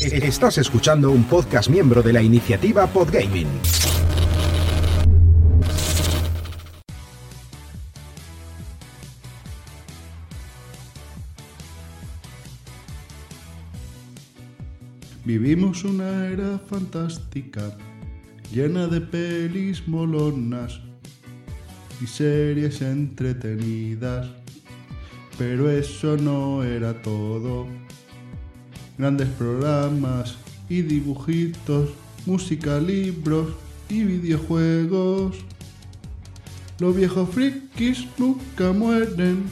Estás escuchando un podcast miembro de la iniciativa Podgaming. Vivimos una era fantástica, llena de pelis molonas y series entretenidas. Pero eso no era todo. Grandes programas y dibujitos, música, libros y videojuegos. Los viejos frikis nunca mueren.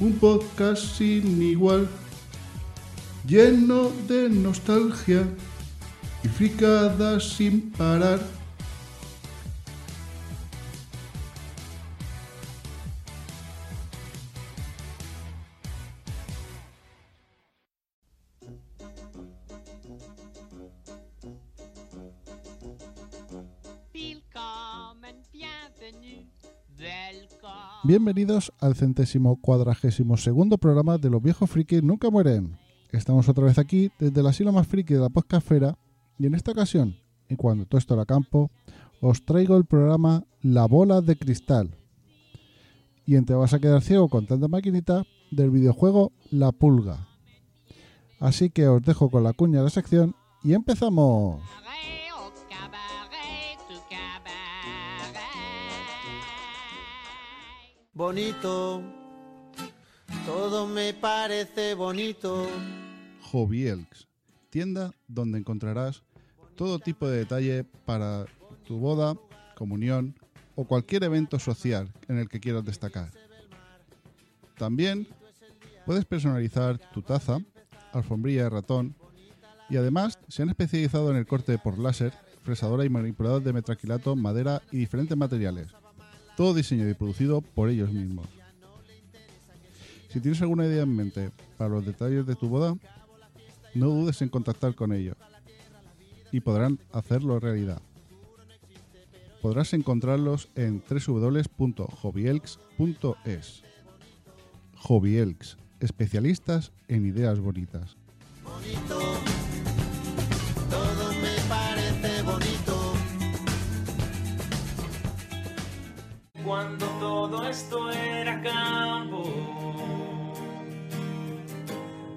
Un podcast sin igual, lleno de nostalgia y fricadas sin parar. Bienvenidos al centésimo cuadragésimo segundo programa de Los Viejos Frikis Nunca Mueren. Estamos otra vez aquí desde el asilo más friki de la podcastfera y en esta ocasión, y cuando todo esto era campo, os traigo el programa La Bola de Cristal. Y en Te vas a quedar ciego con tanta maquinita del videojuego La Pulga. Así que os dejo con la cuña de la sección y empezamos. Bonito, todo me parece bonito. Elks, tienda donde encontrarás todo tipo de detalle para tu boda, comunión o cualquier evento social en el que quieras destacar. También puedes personalizar tu taza, alfombrilla de ratón y además se han especializado en el corte por láser, fresadora y manipulador de metraquilato, madera y diferentes materiales. Todo diseñado y producido por ellos mismos. Si tienes alguna idea en mente para los detalles de tu boda, no dudes en contactar con ellos y podrán hacerlo realidad. Podrás encontrarlos en www.hobbyelks.es. Hobbyelks, especialistas en ideas bonitas. Bonito, Cuando todo esto era campo,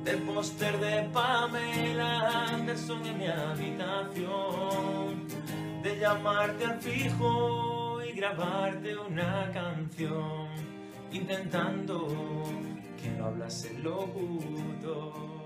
del póster de Pamela Anderson en mi habitación, de llamarte al fijo y grabarte una canción, intentando que no hablase el locutor.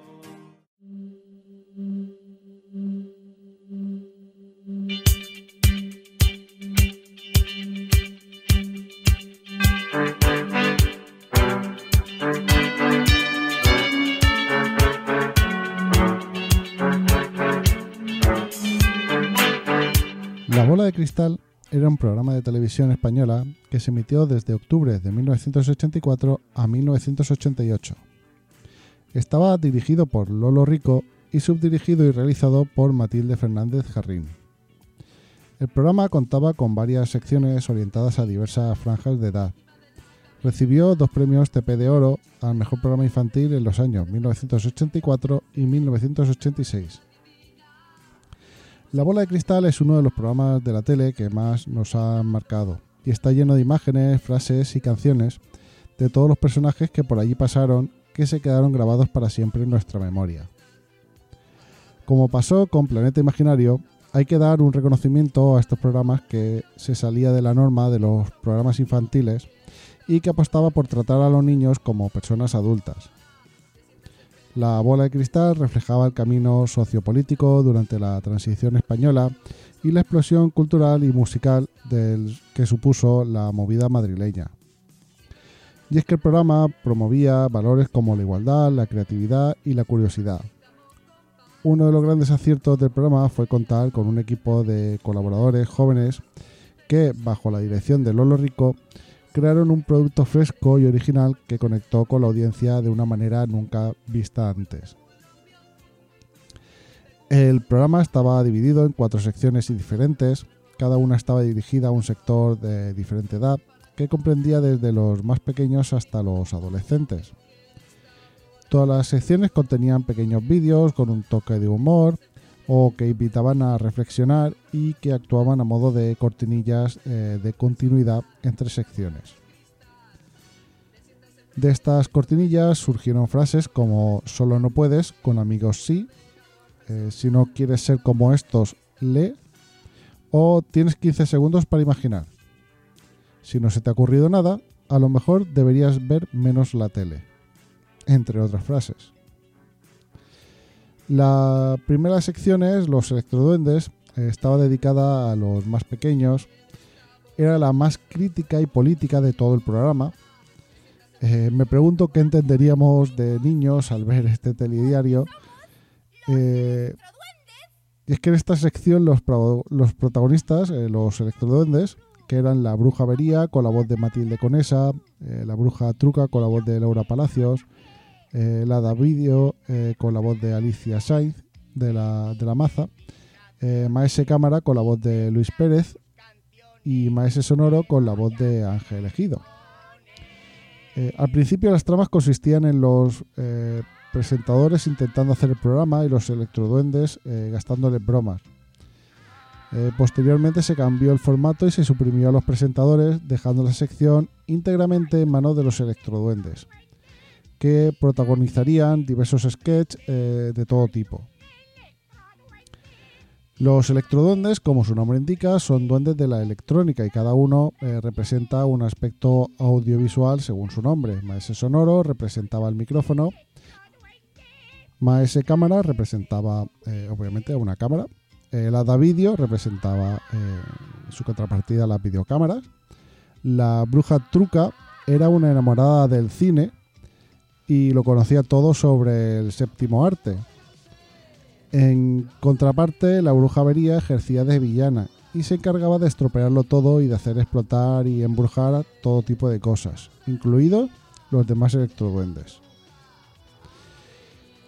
Cristal era un programa de televisión española que se emitió desde octubre de 1984 a 1988. Estaba dirigido por Lolo Rico y subdirigido y realizado por Matilde Fernández Jarrín. El programa contaba con varias secciones orientadas a diversas franjas de edad. Recibió dos premios TP de Oro al mejor programa infantil en los años 1984 y 1986. La bola de cristal es uno de los programas de la tele que más nos han marcado y está lleno de imágenes, frases y canciones de todos los personajes que por allí pasaron que se quedaron grabados para siempre en nuestra memoria. Como pasó con Planeta Imaginario, hay que dar un reconocimiento a estos programas que se salía de la norma de los programas infantiles y que apostaba por tratar a los niños como personas adultas. La bola de cristal reflejaba el camino sociopolítico durante la transición española y la explosión cultural y musical del que supuso la movida madrileña. Y es que el programa promovía valores como la igualdad, la creatividad y la curiosidad. Uno de los grandes aciertos del programa fue contar con un equipo de colaboradores jóvenes que, bajo la dirección de Lolo Rico, crearon un producto fresco y original que conectó con la audiencia de una manera nunca vista antes. El programa estaba dividido en cuatro secciones diferentes, cada una estaba dirigida a un sector de diferente edad, que comprendía desde los más pequeños hasta los adolescentes. Todas las secciones contenían pequeños vídeos con un toque de humor o que invitaban a reflexionar y que actuaban a modo de cortinillas eh, de continuidad entre secciones. De estas cortinillas surgieron frases como solo no puedes, con amigos sí, eh, si no quieres ser como estos, lee, o tienes 15 segundos para imaginar. Si no se te ha ocurrido nada, a lo mejor deberías ver menos la tele, entre otras frases. La primera sección es Los electroduendes, eh, estaba dedicada a los más pequeños, era la más crítica y política de todo el programa. Eh, me pregunto qué entenderíamos de niños al ver este telediario. Eh, y es que en esta sección los, pro- los protagonistas, eh, los electroduendes, que eran la bruja Vería con la voz de Matilde Conesa, eh, la bruja Truca con la voz de Laura Palacios, eh, la Davidio eh, con la voz de Alicia Sainz de la, de la Maza, eh, Maese Cámara con la voz de Luis Pérez y Maese Sonoro con la voz de Ángel Ejido. Eh, al principio las tramas consistían en los presentadores intentando hacer el programa y los electroduendes gastándoles bromas. Posteriormente se cambió el formato y se suprimió a los presentadores, dejando la sección íntegramente en manos de los electroduendes, que protagonizarían diversos sketches eh, de todo tipo. Los electroduendes, como su nombre indica, son duendes de la electrónica y cada uno eh, representa un aspecto audiovisual según su nombre. Maese Sonoro representaba el micrófono, Maese Cámara representaba eh, obviamente una cámara, el Hada Video representaba eh, su contrapartida las videocámaras, la Bruja Truca era una enamorada del cine y lo conocía todo sobre el séptimo arte. En contraparte, la bruja Vería ejercía de villana y se encargaba de estropearlo todo y de hacer explotar y embrujar todo tipo de cosas, incluidos los demás electroduendes.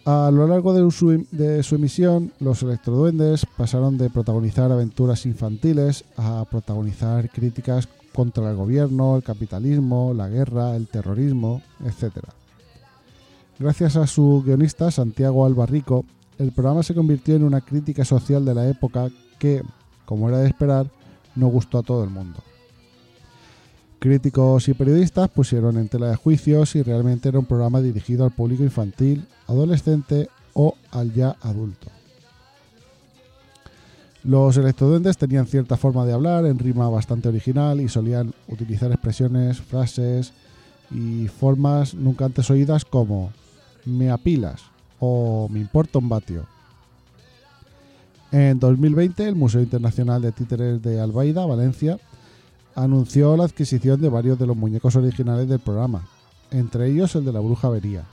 A lo largo su, de su emisión, los electroduendes pasaron de protagonizar aventuras infantiles a protagonizar críticas contra el gobierno, el capitalismo, la guerra, el terrorismo, etc. Gracias a su guionista Santiago Albarrico, el programa se convirtió en una crítica social de la época que, como era de esperar, no gustó a todo el mundo. Críticos y periodistas pusieron en tela de juicio si realmente era un programa dirigido al público infantil, adolescente o al ya adulto. Los electroduendes tenían cierta forma de hablar en rima bastante original y solían utilizar expresiones, frases y formas nunca antes oídas como me apilas o me importa un vatio. En 2020, el Museo Internacional de Títeres de Albaida, Valencia, anunció la adquisición de varios de los muñecos originales del programa, entre ellos el de la Bruja Vería.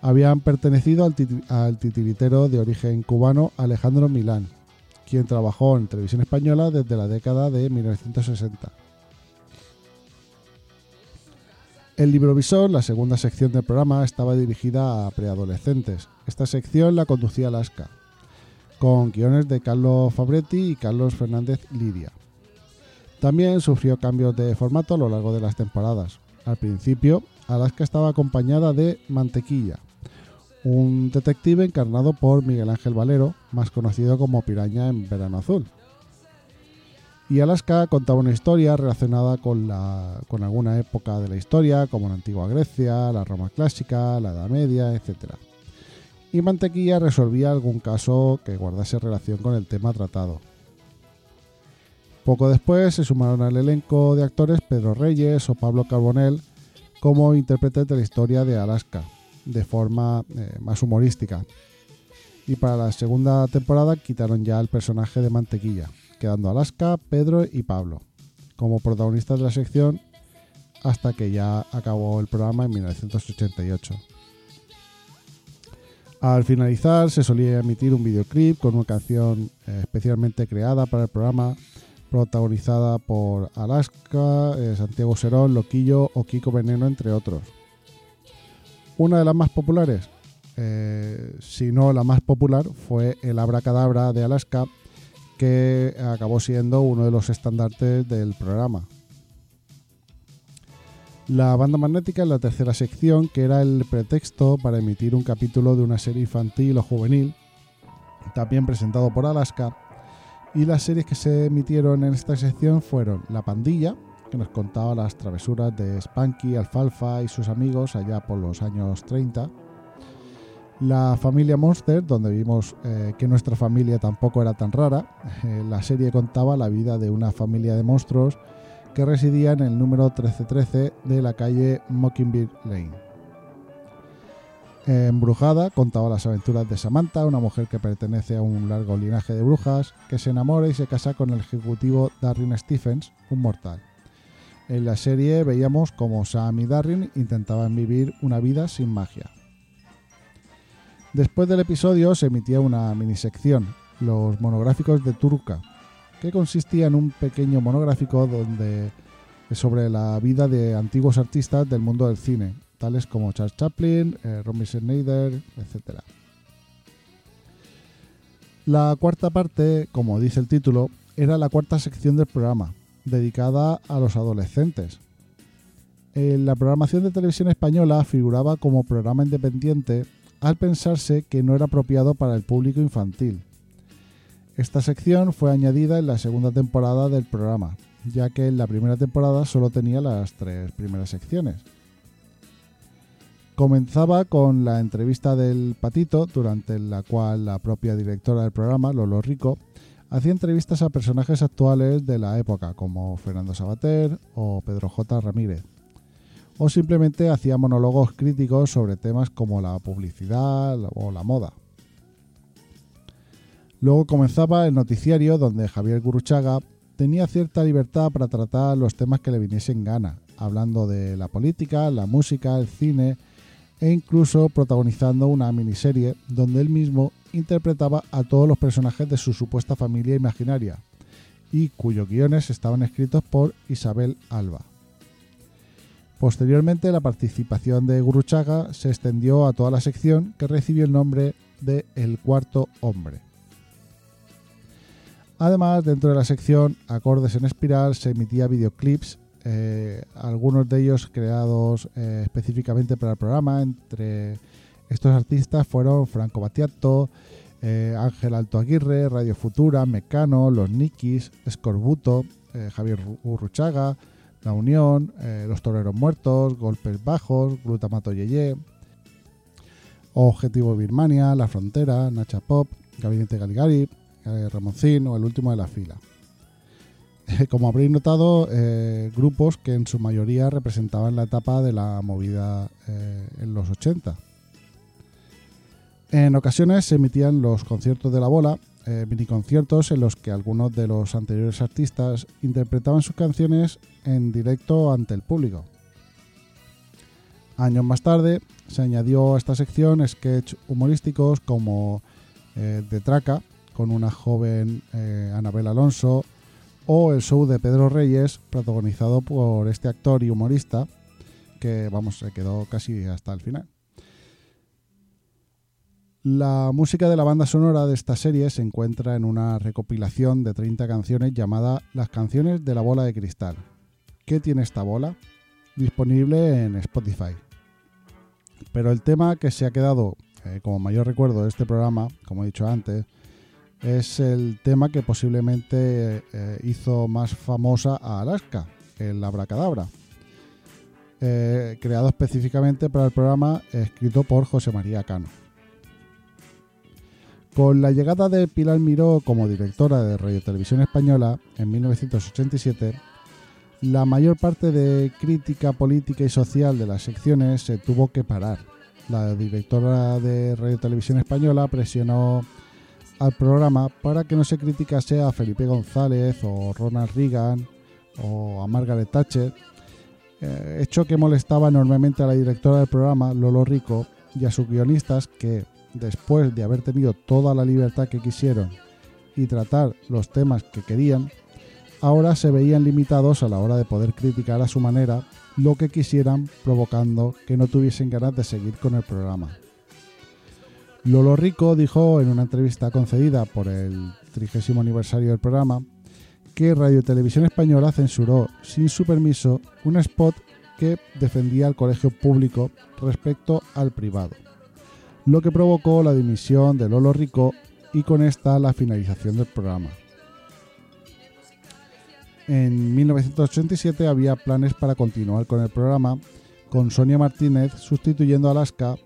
Habían pertenecido al, titi- al titiritero de origen cubano Alejandro Milán, quien trabajó en televisión española desde la década de 1960. El librovisor, la segunda sección del programa, estaba dirigida a preadolescentes. Esta sección la conducía Alaska, con guiones de Carlos Fabretti y Carlos Fernández Lidia. También sufrió cambios de formato a lo largo de las temporadas. Al principio, Alaska estaba acompañada de Mantequilla, un detective encarnado por Miguel Ángel Valero, más conocido como Piraña en Verano Azul. Y Alaska contaba una historia relacionada con, alguna época de la historia, como la antigua Grecia, la Roma clásica, la Edad Media, etc. Y Mantequilla resolvía algún caso que guardase relación con el tema tratado. Poco después se sumaron al elenco de actores Pedro Reyes o Pablo Carbonell como intérpretes de la historia de Alaska, de forma eh, más humorística. Y para la segunda temporada quitaron ya el personaje de Mantequilla, quedando Alaska, Pedro y Pablo como protagonistas de la sección hasta que ya acabó el programa en 1988. Al finalizar se solía emitir un videoclip con una canción eh, especialmente creada para el programa, protagonizada por Alaska, eh, Santiago Serón, Loquillo o Kiko Veneno, entre otros. Una de las más populares, eh, si no la más popular, fue el Abracadabra de Alaska, que acabó siendo uno de los estandartes del programa. La banda magnética es la tercera sección, que era el pretexto para emitir un capítulo de una serie infantil o juvenil, también presentado por Alaska. Y las series que se emitieron en esta sección fueron La Pandilla, que nos contaba las travesuras de Spanky, Alfalfa y sus amigos allá por los años 30. La familia Monster, donde vimos eh, que nuestra familia tampoco era tan rara. Eh, la serie contaba la vida de una familia de monstruos que residía en el número 1313 de la calle Mockingbird Lane. Embrujada contaba las aventuras de Samantha, una mujer que pertenece a un largo linaje de brujas, que se enamora y se casa con el ejecutivo Darren Stephens, un mortal. En la serie veíamos como Sam y Darren intentaban vivir una vida sin magia. Después del episodio se emitía una minisección, los monográficos de Turca, que consistía en un pequeño monográfico donde sobre la vida de antiguos artistas del mundo del cine, tales como Charles Chaplin, eh, Romy Schneider, etc. La cuarta parte, como dice el título, era la cuarta sección del programa, dedicada a los adolescentes. En la programación de televisión española figuraba como programa independiente al pensarse que no era apropiado para el público infantil. Esta sección fue añadida en la segunda temporada del programa, ya que en la primera temporada solo tenía las tres primeras secciones. Comenzaba con la entrevista del patito, durante la cual la propia directora del programa, Lolo Rico, hacía entrevistas a personajes actuales de la época, como Fernando Sabater o Pedro J. Ramírez o simplemente hacía monólogos críticos sobre temas como la publicidad o la moda. Luego comenzaba el noticiario donde Javier Guruchaga tenía cierta libertad para tratar los temas que le viniesen gana, hablando de la política, la música, el cine e incluso protagonizando una miniserie donde él mismo interpretaba a todos los personajes de su supuesta familia imaginaria y cuyos guiones estaban escritos por Isabel Alba. Posteriormente, la participación de Guruchaga se extendió a toda la sección que recibió el nombre de El Cuarto Hombre. Además, dentro de la sección Acordes en Espiral se emitía videoclips, eh, algunos de ellos creados eh, específicamente para el programa. Entre estos artistas fueron Franco Battiato, eh, Ángel Alto Aguirre, Radio Futura, Mecano, Los Nikis, Escorbuto, Javier Urruchaga, la Unión, eh, Los Toreros Muertos, Golpes Bajos, Glutamato Yeye, Objetivo Birmania, La Frontera, Nacha Pop, Gabinete Galigari, eh, Ramoncín o El Último de la Fila. Como habréis notado, eh, grupos que en su mayoría representaban la etapa de la movida en los 80. En ocasiones se emitían los conciertos de la bola, eh, miniconciertos en los que algunos de los anteriores artistas interpretaban sus canciones en directo ante el público. Años más tarde se añadió a esta sección sketch humorísticos como eh, De Traca, con una joven eh, Anabel Alonso, o el show de Pedro Reyes, protagonizado por este actor y humorista, que vamos, se quedó casi hasta el final. La música de la banda sonora de esta serie se encuentra en una recopilación de 30 canciones llamada Las canciones de la bola de cristal. ¿Qué tiene esta bola? Disponible en Spotify. Pero el tema que se ha quedado eh, como mayor recuerdo de este programa, como he dicho antes, es el tema que posiblemente eh, hizo más famosa a Alaska, el Abracadabra. Eh, creado específicamente para el programa escrito por José María Cano. Con la llegada de Pilar Miró como directora de Radio Televisión Española en 1987, la mayor parte de crítica política y social de las secciones se tuvo que parar. La directora de Radio Televisión Española presionó al programa para que no se criticase a Felipe González o Ronald Reagan o a Margaret Thatcher, eh, hecho que molestaba enormemente a la directora del programa, Lolo Rico, y a sus guionistas que, después de haber tenido toda la libertad que quisieron y tratar los temas que querían, ahora se veían limitados a la hora de poder criticar a su manera lo que quisieran, provocando que no tuviesen ganas de seguir con el programa. Lolo Rico dijo en una entrevista concedida por el trigésimo aniversario del programa que Radio Televisión Española censuró sin su permiso un spot que defendía el colegio público respecto al privado, lo que provocó la dimisión de Lolo Rico y con esta la finalización del programa. En 1987 había planes para continuar con el programa, con Sonia Martínez sustituyendo a Alaska,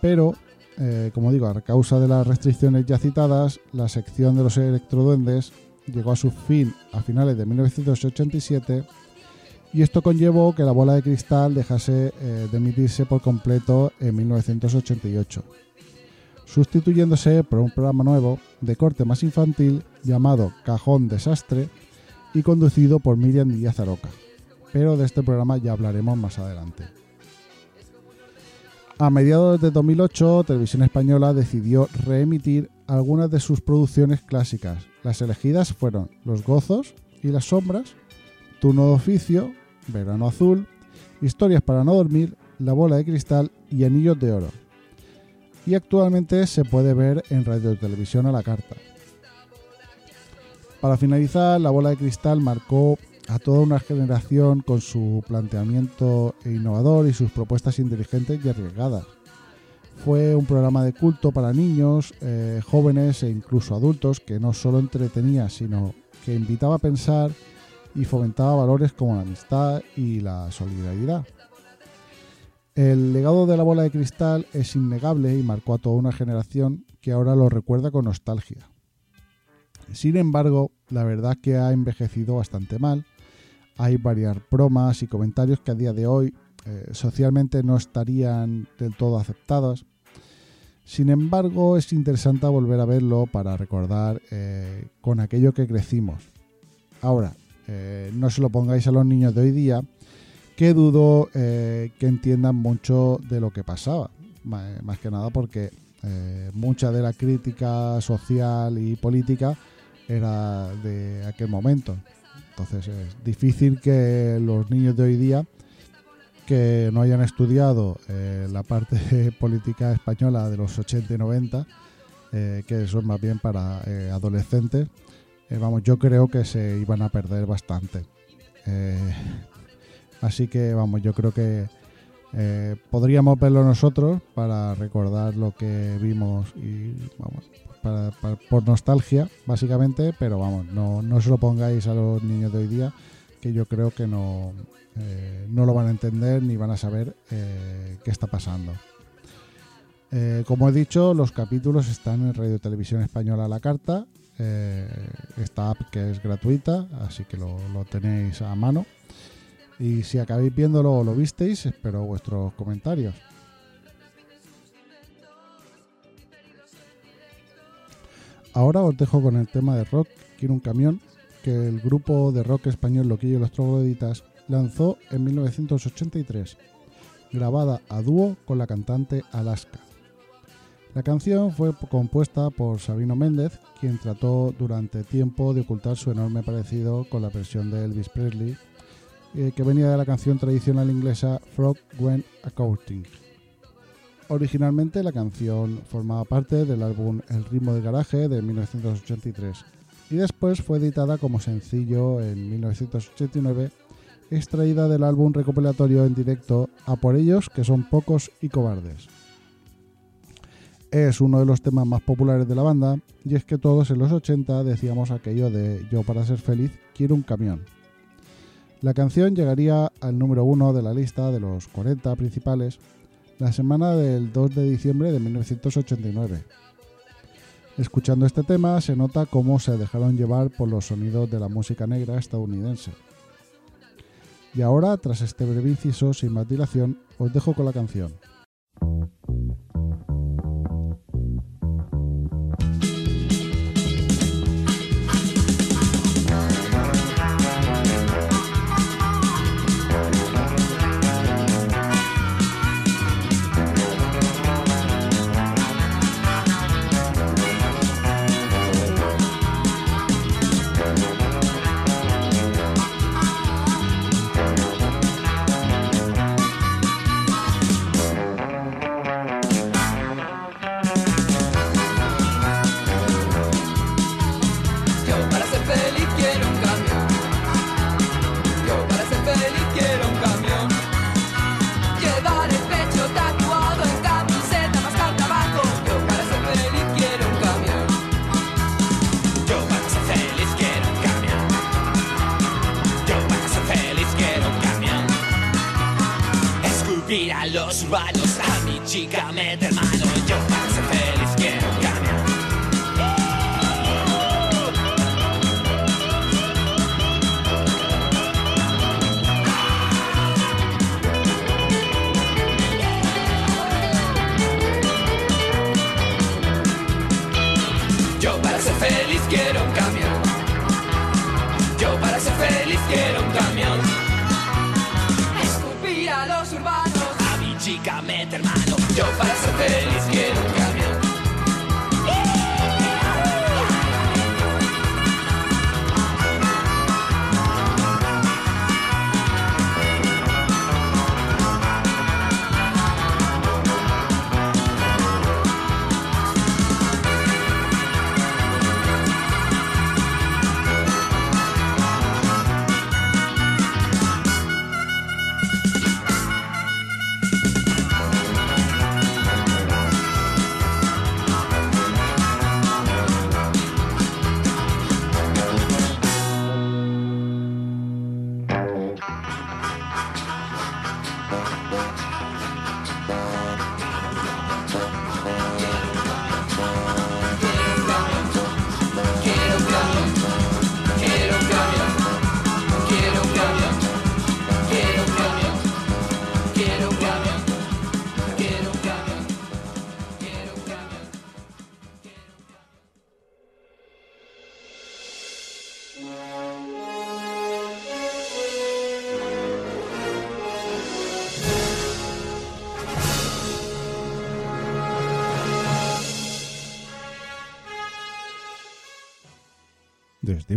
pero, eh, como digo, a causa de las restricciones ya citadas, la sección de los electroduendes llegó a su fin a finales de 1987 y esto conllevó que la bola de cristal dejase eh, de emitirse por completo en 1988, sustituyéndose por un programa nuevo de corte más infantil llamado Cajón Desastre y conducido por Miriam Díaz Aroca. Pero de este programa ya hablaremos más adelante. A mediados de 2008, Televisión Española decidió reemitir algunas de sus producciones clásicas. Las elegidas fueron Los Gozos y las Sombras, Turno de Oficio, Verano Azul, Historias para no dormir, La Bola de Cristal y Anillos de Oro. Y actualmente se puede ver en Radio Televisión a la carta. Para finalizar, La Bola de Cristal marcó a toda una generación con su planteamiento innovador y sus propuestas inteligentes y arriesgadas. Fue un programa de culto para niños, eh, jóvenes e incluso adultos que no solo entretenía, sino que invitaba a pensar y fomentaba valores como la amistad y la solidaridad. El legado de la bola de cristal es innegable y marcó a toda una generación que ahora lo recuerda con nostalgia. Sin embargo, la verdad que ha envejecido bastante mal. Hay varias bromas y comentarios que a día de hoy eh, socialmente no estarían del todo aceptadas. Sin embargo, es interesante volver a verlo para recordar eh, con aquello que crecimos. Ahora, eh, no se lo pongáis a los niños de hoy día, que dudo que entiendan mucho de lo que pasaba. Más que nada porque mucha de la crítica social y política era de aquel momento. Entonces es difícil que los niños de hoy día que no hayan estudiado eh, la parte política española de los 80 y 90, eh, que son más bien para eh, adolescentes, vamos, yo creo que se iban a perder bastante. así que vamos, yo creo que podríamos verlo nosotros para recordar lo que vimos y vamos, por nostalgia, básicamente, pero vamos, no, no se lo pongáis a los niños de hoy día, que yo creo que no, eh, no lo van a entender ni van a saber eh, qué está pasando. Eh, como he dicho, los capítulos están en Radio Televisión Española a la carta, esta app que es gratuita, así que lo, lo tenéis a mano. Y si acabáis viéndolo o lo visteis, espero vuestros comentarios. Ahora os dejo con el tema de rock Quiero un camión que el grupo de rock español Loquillo y los Trogloditas lanzó en 1983, grabada a dúo con la cantante Alaska. La canción fue compuesta por Sabino Méndez, quien trató durante tiempo de ocultar su enorme parecido con la versión de Elvis Presley, eh, que venía de la canción tradicional inglesa Frog Went a Courting. Originalmente la canción formaba parte del álbum El ritmo de garaje de 1983 y después fue editada como sencillo en 1989, extraída del álbum recopilatorio en directo A por ellos que son pocos y cobardes. Es uno de los temas más populares de la banda y es que todos en los 80 decíamos aquello de yo para ser feliz quiero un camión. La canción llegaría al número uno de la lista de los 40 principales la semana del 2 de diciembre de 1989. Escuchando este tema se nota cómo se dejaron llevar por los sonidos de la música negra estadounidense. Y ahora, tras este breve inciso sin más dilación, os dejo con la canción.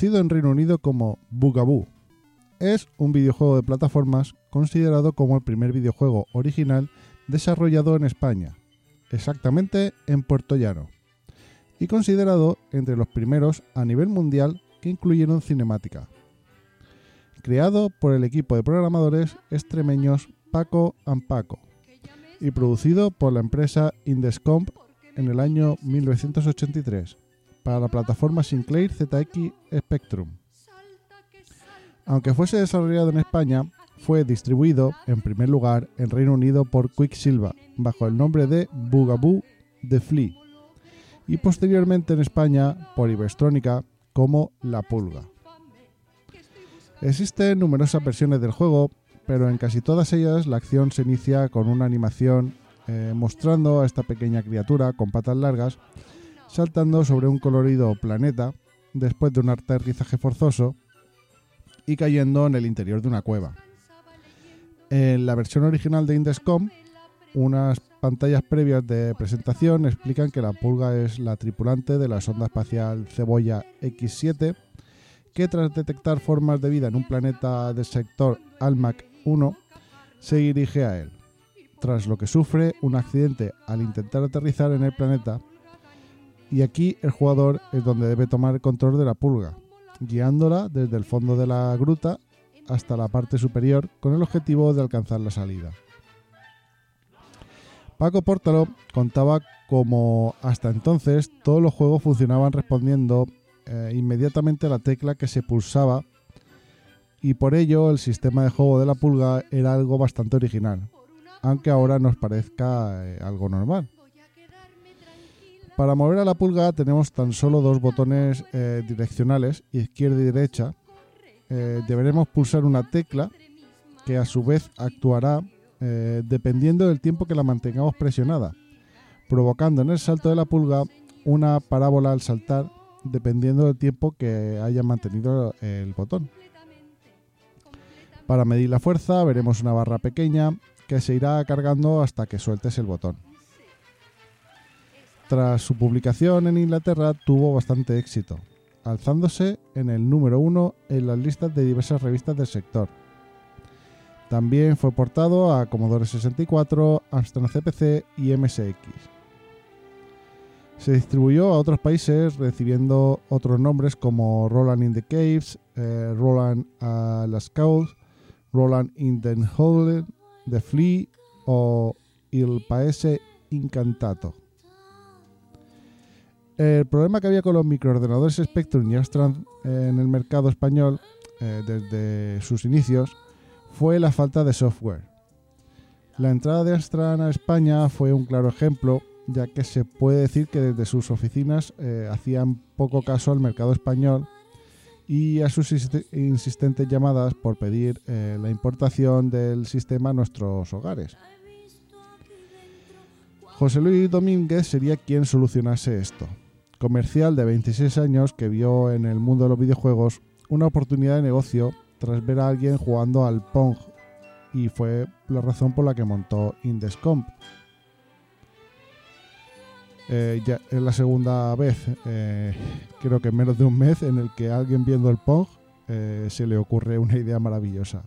Conocido en Reino Unido como Bugaboo, es un videojuego de plataformas considerado como el primer videojuego original desarrollado en España, exactamente en Puerto Llano, y considerado entre los primeros a nivel mundial que incluyeron cinemática. Creado por el equipo de programadores extremeños Paco and Paco y producido por la empresa Indescomp en el año 1983 para la plataforma Sinclair ZX Spectrum. Aunque fuese desarrollado en España, fue distribuido en primer lugar en Reino Unido por Quicksilva bajo el nombre de Bugaboo The Flea y posteriormente en España por Iberstrónica como La Pulga. Existen numerosas versiones del juego, pero en casi todas ellas la acción se inicia con una animación eh, mostrando a esta pequeña criatura con patas largas saltando sobre un colorido planeta después de un aterrizaje forzoso y cayendo en el interior de una cueva. En la versión original de Indescom, unas pantallas previas de presentación explican que la pulga es la tripulante de la sonda espacial Cebolla X7, que tras detectar formas de vida en un planeta del sector Almac 1, se dirige a él, tras lo que sufre un accidente al intentar aterrizar en el planeta y aquí el jugador es donde debe tomar control de la pulga, guiándola desde el fondo de la gruta hasta la parte superior con el objetivo de alcanzar la salida. Paco Pórtalo contaba como hasta entonces todos los juegos funcionaban respondiendo eh, inmediatamente a la tecla que se pulsaba y por ello el sistema de juego de la pulga era algo bastante original, aunque ahora nos parezca eh, algo normal. Para mover a la pulga tenemos tan solo dos botones eh, direccionales, izquierda y derecha. Eh, deberemos pulsar una tecla que a su vez actuará eh, dependiendo del tiempo que la mantengamos presionada, provocando en el salto de la pulga una parábola al saltar dependiendo del tiempo que haya mantenido el botón. Para medir la fuerza veremos una barra pequeña que se irá cargando hasta que sueltes el botón. Tras su publicación en Inglaterra tuvo bastante éxito, alzándose en el número uno en las listas de diversas revistas del sector. También fue portado a Commodore 64, Amstrad CPC y MSX. Se distribuyó a otros países recibiendo otros nombres como Roland in the Caves, eh, Roland a las Scouts, Roland in the Hole, The Flea o Il Paese Incantato. El problema que había con los microordenadores Spectrum y Amstrad en el mercado español eh, desde sus inicios fue la falta de software. La entrada de Amstrad a España fue un claro ejemplo, ya que se puede decir que desde sus oficinas eh, hacían poco caso al mercado español y a sus insist- insistentes llamadas por pedir eh, la importación del sistema a nuestros hogares. José Luis Domínguez sería quien solucionase esto. Comercial de 26 años que vio en el mundo de los videojuegos una oportunidad de negocio tras ver a alguien jugando al Pong y fue la razón por la que montó Indescomp. Eh, ya es la segunda vez, eh, creo que en menos de un mes, en el que a alguien viendo el Pong eh, se le ocurre una idea maravillosa.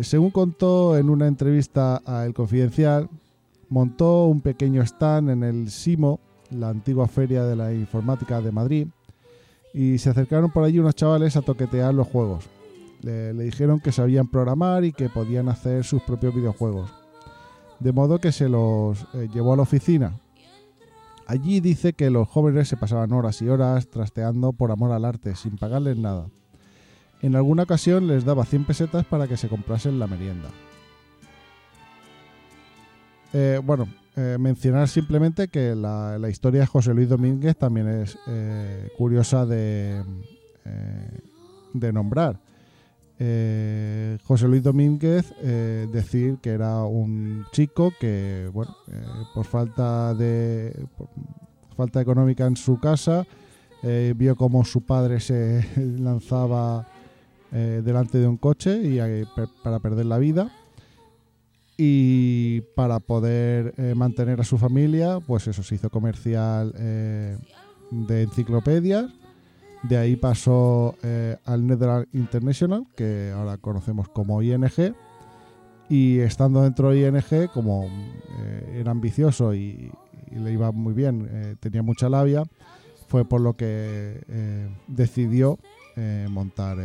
Según contó en una entrevista a El Confidencial, montó un pequeño stand en el SIMO, la antigua feria de la informática de Madrid, y se acercaron por allí unos chavales a toquetear los juegos. Le, dijeron que sabían programar y que podían hacer sus propios videojuegos. De modo que se los eh, llevó a la oficina. Allí dice que los jóvenes se pasaban horas y horas trasteando por amor al arte, sin pagarles nada. En alguna ocasión les daba 100 pesetas para que se comprasen la merienda. Eh, bueno, eh, mencionar simplemente que la, historia de José Luis Domínguez también es eh, curiosa de, eh, de nombrar. José Luis Domínguez decir que era un chico que, bueno, por falta de falta económica en su casa, vio como su padre se lanzaba delante de un coche y para perder la vida y para poder eh, mantener a su familia, pues eso se hizo comercial eh, de enciclopedias. De ahí pasó eh, al Netherlands International, que ahora conocemos como ING. Y estando dentro de ING, como era ambicioso y, y le iba muy bien, tenía mucha labia, fue por lo que decidió montar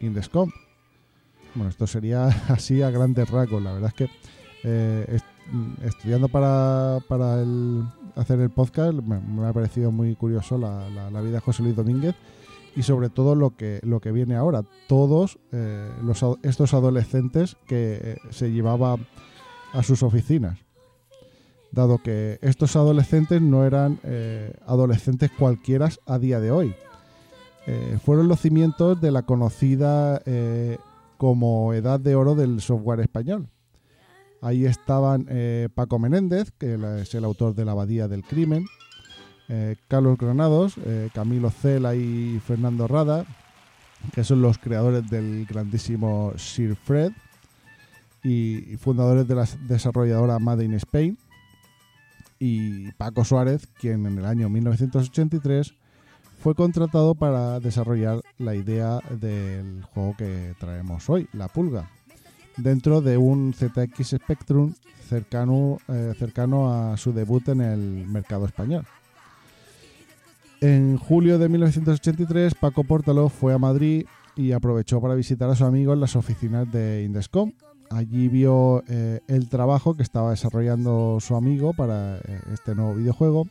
Indescom. Bueno, esto sería así a grandes rasgos. La verdad es que eh, est- estudiando para, para el- hacer el podcast me, ha parecido muy curioso la, la- vida de José Luis Domínguez y sobre todo lo que, lo que viene ahora. Todos eh, estos adolescentes que eh, se llevaba a sus oficinas. Dado que estos adolescentes no eran adolescentes cualquiera a día de hoy. Fueron los cimientos de la conocida como Edad de Oro del software español. Ahí estaban eh, Paco Menéndez, que es el autor de La Abadía del Crimen, eh, Carlos Granados, eh, Camilo Cela y Fernando Rada, que son los creadores del grandísimo Sir Fred y, y fundadores de la desarrolladora Made in Spain, y Paco Suárez, quien en el año 1983 fue contratado para desarrollar la idea del juego que traemos hoy, la pulga, dentro de un ZX Spectrum cercano, eh, cercano a su debut en el mercado español. En julio de 1983, Paco Portalo fue a Madrid y aprovechó para visitar a su amigo en las oficinas de Indescom. Allí vio eh, el trabajo que estaba desarrollando su amigo para eh, este nuevo videojuego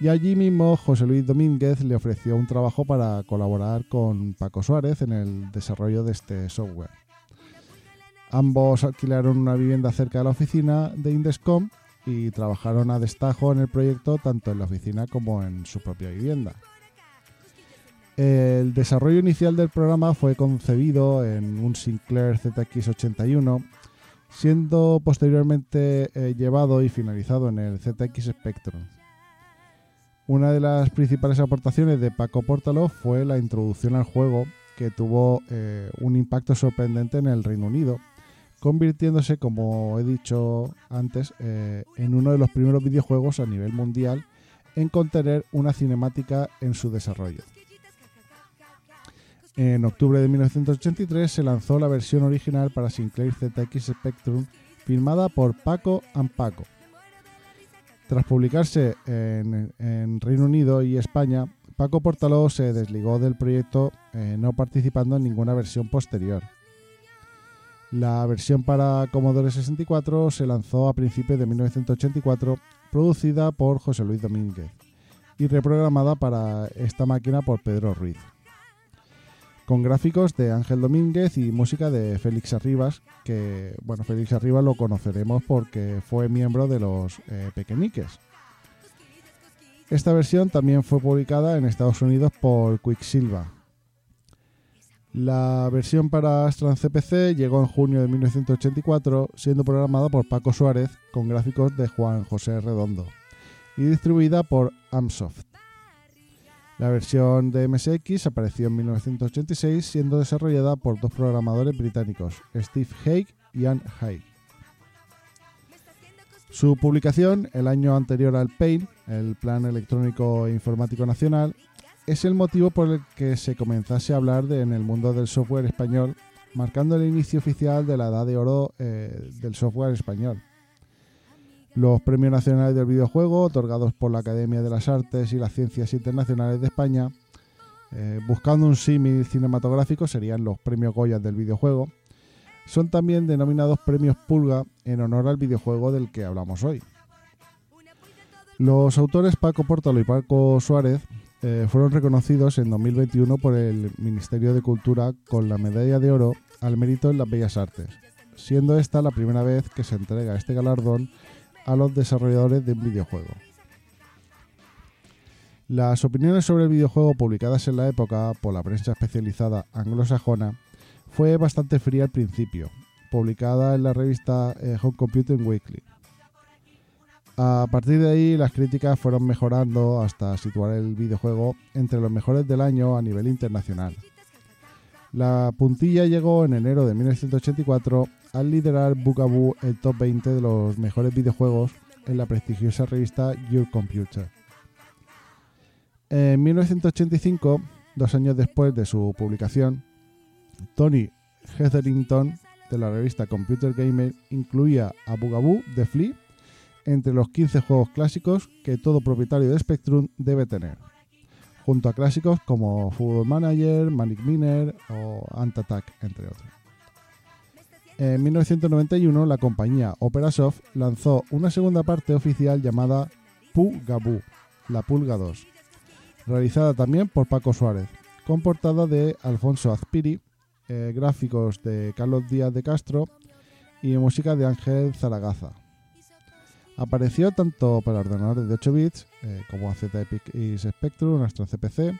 y allí mismo José Luis Domínguez le ofreció un trabajo para colaborar con Paco Suárez en el desarrollo de este software. Ambos alquilaron una vivienda cerca de la oficina de Indescom y trabajaron a destajo en el proyecto tanto en la oficina como en su propia vivienda. El desarrollo inicial del programa fue concebido en un Sinclair ZX81, siendo posteriormente eh, llevado y finalizado en el ZX Spectrum. Una de las principales aportaciones de Paco Portalo fue la introducción al juego, que tuvo eh, un impacto sorprendente en el Reino Unido, convirtiéndose, como he dicho antes, eh, en uno de los primeros videojuegos a nivel mundial en contener una cinemática en su desarrollo. En octubre de 1983 se lanzó la versión original para Sinclair ZX Spectrum firmada por Paco and Paco. Tras publicarse en, Reino Unido y España, Paco Portaló se desligó del proyecto eh, no participando en ninguna versión posterior. La versión para Commodore 64 se lanzó a principios de 1984, producida por José Luis Domínguez y reprogramada para esta máquina por Pedro Ruiz. Con gráficos de Ángel Domínguez y música de Félix Arribas, que bueno, Félix Arribas lo conoceremos porque fue miembro de los eh, Pequeñiques. Esta versión también fue publicada en Estados Unidos por Quicksilva. La versión para Astran CPC llegó en junio de 1984, siendo programada por Paco Suárez con gráficos de Juan José Redondo y distribuida por Amsoft. La versión de MSX apareció en 1986, siendo desarrollada por dos programadores británicos, Steve Haig y Ann Haig. Su publicación, el año anterior al PAIN, el Plan Electrónico e Informático Nacional, es el motivo por el que se comenzase a hablar en el mundo del software español, marcando el inicio oficial de la edad de oro eh, del software español. Los premios nacionales del videojuego, otorgados por la Academia de las Artes y las Ciencias Internacionales de España, eh, buscando un símil cinematográfico, serían los premios Goya del videojuego, son también denominados premios Pulga en honor al videojuego del que hablamos hoy. Los autores Paco Portalo y Paco Suárez eh, fueron reconocidos en 2021 por el Ministerio de Cultura con la medalla de oro al mérito en las bellas artes, siendo esta la primera vez que se entrega este galardón a los desarrolladores de un videojuego. Las opiniones sobre el videojuego publicadas en la época por la prensa especializada anglosajona fue bastante fría al principio, publicada en la revista eh, Home Computing Weekly. A partir de ahí las críticas fueron mejorando hasta situar el videojuego entre los mejores del año a nivel internacional. La puntilla llegó en enero de 1984 al liderar Bugaboo el top 20 de los mejores videojuegos en la prestigiosa revista Your Computer. En 1985, dos años después de su publicación, Tony Hetherington de la revista Computer Gamer incluía a Bugaboo de Flea entre los 15 juegos clásicos que todo propietario de Spectrum debe tener, junto a clásicos como Football Manager, Manic Miner o Ant Attack, entre otros. En 1991, la compañía Operasoft lanzó una segunda parte oficial llamada Pugaboo, la Pulga 2, realizada también por Paco Suárez, con portada de Alfonso Azpiri, eh, gráficos de Carlos Díaz de Castro y música de Ángel Zaragaza. Apareció tanto para ordenadores de 8 bits eh, como y Spectrum, nuestro CPC,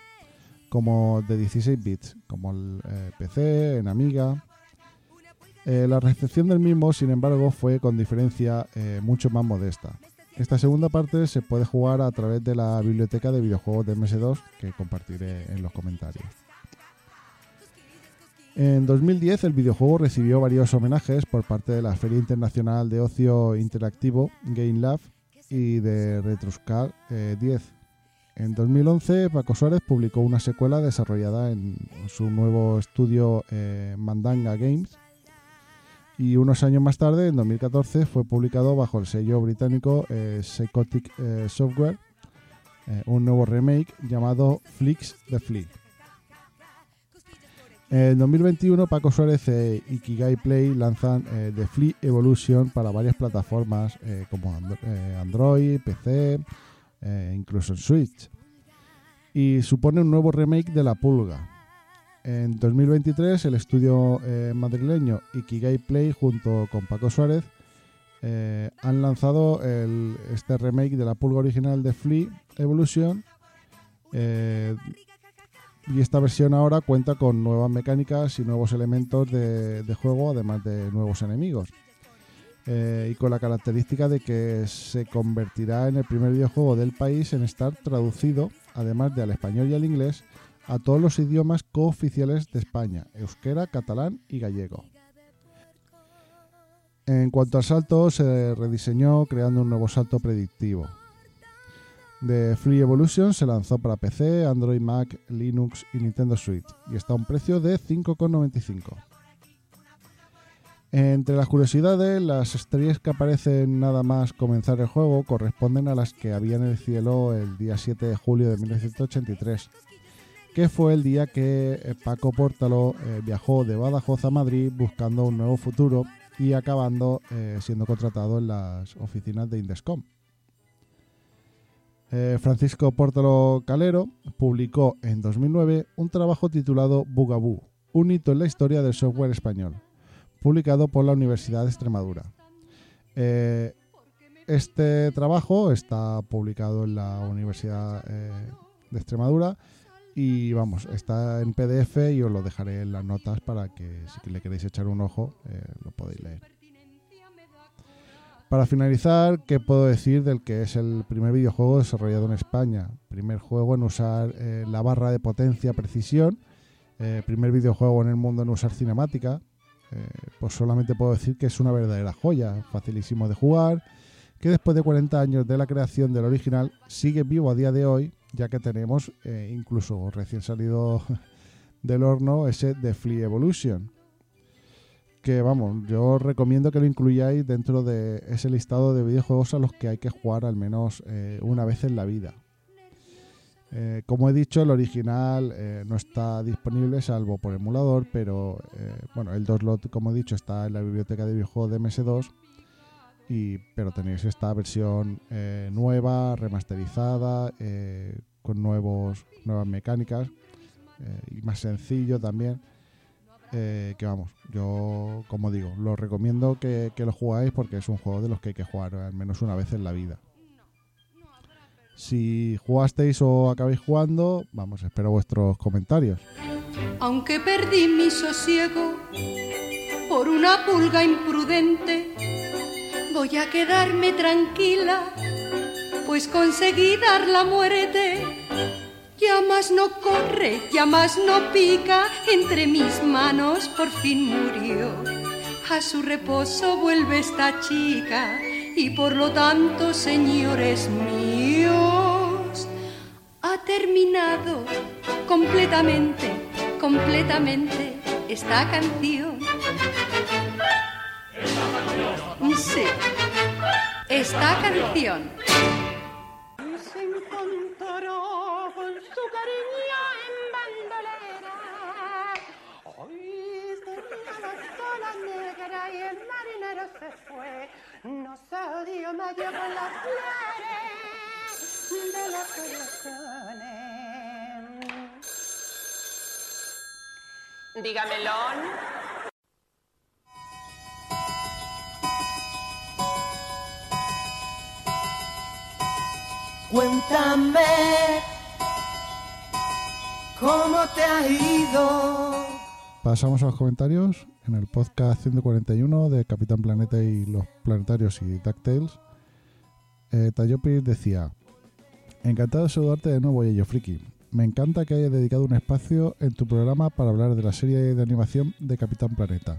como de 16 bits, como el eh, PC, en Amiga. Eh, la recepción del mismo, sin embargo, fue con diferencia eh, mucho más modesta. Esta segunda parte se puede jugar a través de la biblioteca de videojuegos de MS2 que compartiré en los comentarios. En 2010 el videojuego recibió varios homenajes por parte de la Feria Internacional de Ocio Interactivo Game Lab y de Retroscar eh, 10. En 2011 Paco Suárez publicó una secuela desarrollada en su nuevo estudio eh, Mandanga Games y unos años más tarde, en 2014, fue publicado bajo el sello británico eh, Psychotic eh, Software un nuevo remake llamado Flix the Flea. En 2021, Paco Suárez e Ikigai Play lanzan eh, The Flea Evolution para varias plataformas eh, como eh, Android, PC, eh, incluso en Switch. Y supone un nuevo remake de La Pulga. En 2023, el estudio madrileño Ikigai Play, junto con Paco Suárez, han lanzado este remake de la pulga original de Flea Evolution. Y esta versión ahora cuenta con nuevas mecánicas y nuevos elementos de, juego, además de nuevos enemigos. Eh, y con la característica de que se convertirá en el primer videojuego del país en estar traducido, además de al español y al inglés, a todos los idiomas cooficiales de España, euskera, catalán y gallego. En cuanto al salto, se rediseñó creando un nuevo salto predictivo. The Free Evolution se lanzó para PC, Android, Mac, Linux y Nintendo Switch y está a un precio de 5,95. Entre las curiosidades, las estrellas que aparecen nada más comenzar el juego corresponden a las que había en el cielo el día 7 de julio de 1983, que fue el día que eh, Paco Pórtalo eh, viajó de Badajoz a Madrid buscando un nuevo futuro y acabando eh, siendo contratado en las oficinas de Indescom. Eh, Francisco Pórtalo Calero publicó en 2009 un trabajo titulado Bugaboo, un hito en la historia del software español, publicado por la Universidad de Extremadura. Eh, este trabajo está publicado en la Universidad eh, de Extremadura y vamos, está en PDF y os lo dejaré en las notas para que si le queréis echar un ojo lo podéis leer. Para finalizar, ¿qué puedo decir del que es el primer videojuego desarrollado en España? Primer juego en usar eh, la barra de potencia precisión, eh, primer videojuego en el mundo en usar cinemática. Eh, pues solamente puedo decir que es una verdadera joya, facilísimo de jugar, que después de 40 años de la creación del original sigue vivo a día de hoy, ya que tenemos incluso recién salido del horno ese de Flea Evolution. Vamos, yo recomiendo que lo incluyáis dentro de ese listado de videojuegos a los que hay que jugar al menos eh, una vez en la vida. Eh, como he dicho, el original eh, no está disponible salvo por emulador, pero bueno, el 2 lot, como he dicho, está en la biblioteca de videojuegos de MS2 y, pero tenéis esta versión nueva, remasterizada, con nuevos, nuevas mecánicas y más sencillo también. Eh, que vamos, yo como digo, lo recomiendo que, que lo jugáis porque es un juego de los que hay que jugar al menos una vez en la vida. Si jugasteis o acabáis jugando, vamos, espero vuestros comentarios. Aunque perdí mi sosiego por una pulga imprudente, voy a quedarme tranquila, pues conseguí dar la muerte. Ya más no corre, ya más no pica, entre mis manos por fin murió. A su reposo vuelve esta chica y por lo tanto, señores míos, ha terminado completamente, completamente esta canción. Sí, esta canción. Encontró con su cariño en bandolera. Hoy tenía la sola negra y el marinero se fue. No salió mayo con las flores de las corazones. Dígamelo. Cuéntame cómo te ha ido. Pasamos a los comentarios en el podcast 141 de Capitán Planeta y los planetarios y DuckTales. Eh, Tayopis decía: Encantado de saludarte de nuevo, Yayo Friki. Me encanta que hayas dedicado un espacio en tu programa para hablar de la serie de animación de Capitán Planeta.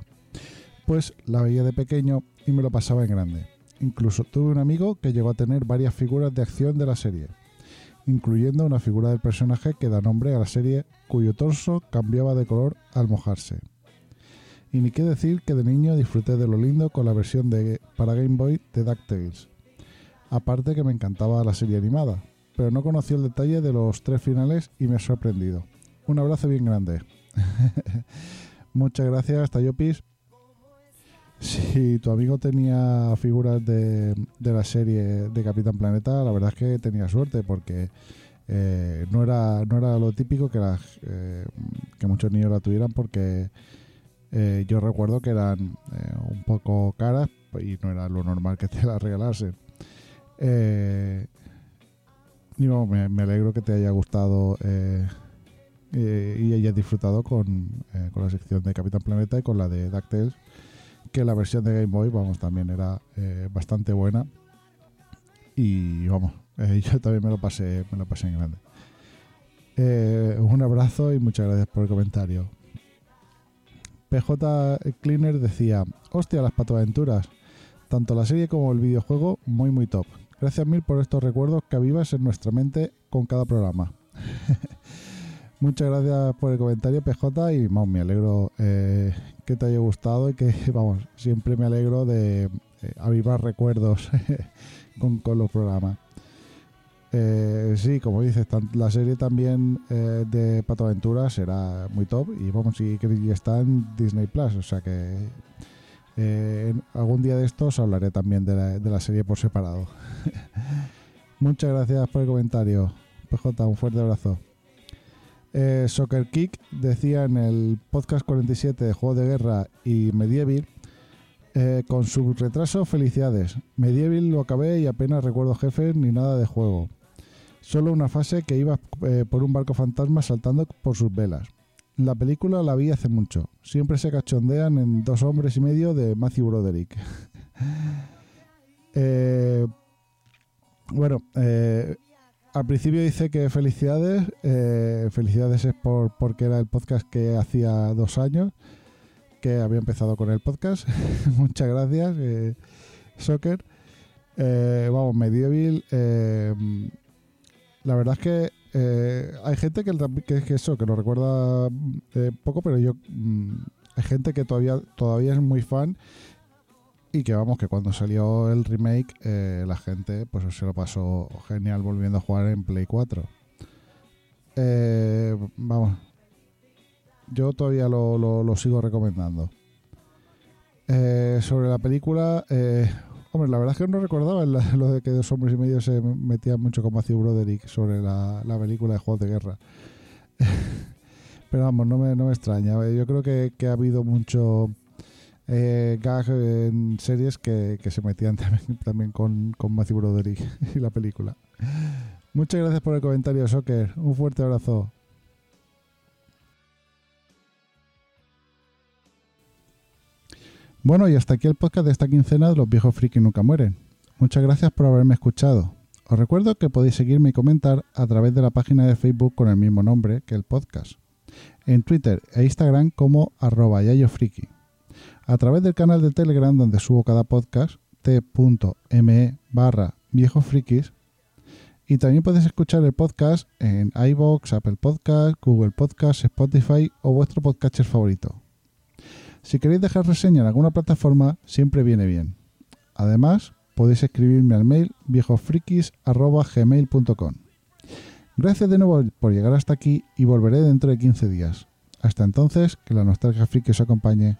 Pues la veía de pequeño y me lo pasaba en grande. Incluso tuve un amigo que llegó a tener varias figuras de acción de la serie, incluyendo una figura del personaje que da nombre a la serie cuyo torso cambiaba de color al mojarse. Y ni qué decir que de niño disfruté de lo lindo con la versión de para Game Boy de DuckTales. Aparte que me encantaba la serie animada, pero no conocí el detalle de los tres finales y me ha sorprendido. Un abrazo bien grande. Muchas gracias, Tayopis. Si tu amigo tenía figuras de, de la serie de Capitán Planeta, la verdad es que tenía suerte porque eh, no, era, no era lo típico que, eh, muchos niños la tuvieran porque eh, yo recuerdo que eran un poco caras y no era lo normal que te las regalasen. Y me, alegro que te haya gustado y hayas disfrutado con, con la sección de Capitán Planeta y con la de DuckTales, que la versión de Game Boy, vamos, también era eh, bastante buena. Y vamos, eh, yo también me lo pasé, me lo pasé en grande. Eh, un abrazo y muchas gracias por el comentario. PJ Cleaner decía, hostia, las patoaventuras. Tanto la serie como el videojuego, muy muy top. Gracias mil por estos recuerdos que avivas en nuestra mente con cada programa. Muchas gracias por el comentario, PJ, y vamos, me alegro que te haya gustado y que, vamos, siempre me alegro de eh, avivar recuerdos con, con los programas. Eh, sí, como dices, la serie también eh, de Pato Aventuras será muy top y vamos, y, y está en Disney Plus, o sea que algún día de estos hablaré también de la, de la serie por separado. Muchas gracias por el comentario, PJ, un fuerte abrazo. Eh, Soccer Kick decía en el podcast 47 de Juego de Guerra y Medieval eh, con su retraso, felicidades. Medieval lo acabé y apenas recuerdo jefes ni nada de juego. Solo una fase que iba eh, por un barco fantasma saltando por sus velas. La película la vi hace mucho. Siempre se cachondean en dos hombres y medio de Matthew Broderick. Eh, bueno, eh, al principio dice que felicidades. eh, felicidades es por, porque era el podcast que hacía dos años que había empezado con el podcast. Muchas gracias, eh, Soccer. Eh, vamos, Medieval. eh, la verdad es que eh, hay gente que, que, eso, que lo recuerda poco, pero yo. mm, hay gente que todavía, todavía es muy fan y que vamos, que cuando salió el remake, eh, la gente pues se lo pasó genial volviendo a jugar en Play 4. Eh, vamos, yo todavía lo, lo- sigo recomendando. Eh, sobre la película, eh, hombre, la verdad es que no recordaba lo de que dos hombres y medio se metían mucho con Matthew Broderick sobre la, la película de Juegos de Guerra. Pero vamos, no me, no me extraña. Yo creo que, que ha habido mucho eh, gag en series que, se metían también, también con, con Matthew Broderick y la película. Muchas gracias por el comentario, Soccer. Un fuerte abrazo. Bueno, y hasta aquí el podcast de esta quincena de Los viejos friki nunca mueren. Muchas gracias por haberme escuchado. Os recuerdo que podéis seguirme y comentar a través de la página de Facebook con el mismo nombre que el podcast. En Twitter e Instagram como arroba yayofriki. A través del canal de Telegram donde subo cada podcast, t.me barra viejosfrikis. Y también podéis escuchar el podcast en iVoox, Apple Podcast, Google Podcast, Spotify o vuestro podcatcher favorito. Si queréis dejar reseña en alguna plataforma, siempre viene bien. Además, podéis escribirme al mail viejosfrikis.gmail.com. Gracias de nuevo por llegar hasta aquí y volveré dentro de 15 días. Hasta entonces, que la nostalgia friki os acompañe.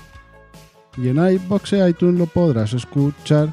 Y en iBox e iTunes lo podrás escuchar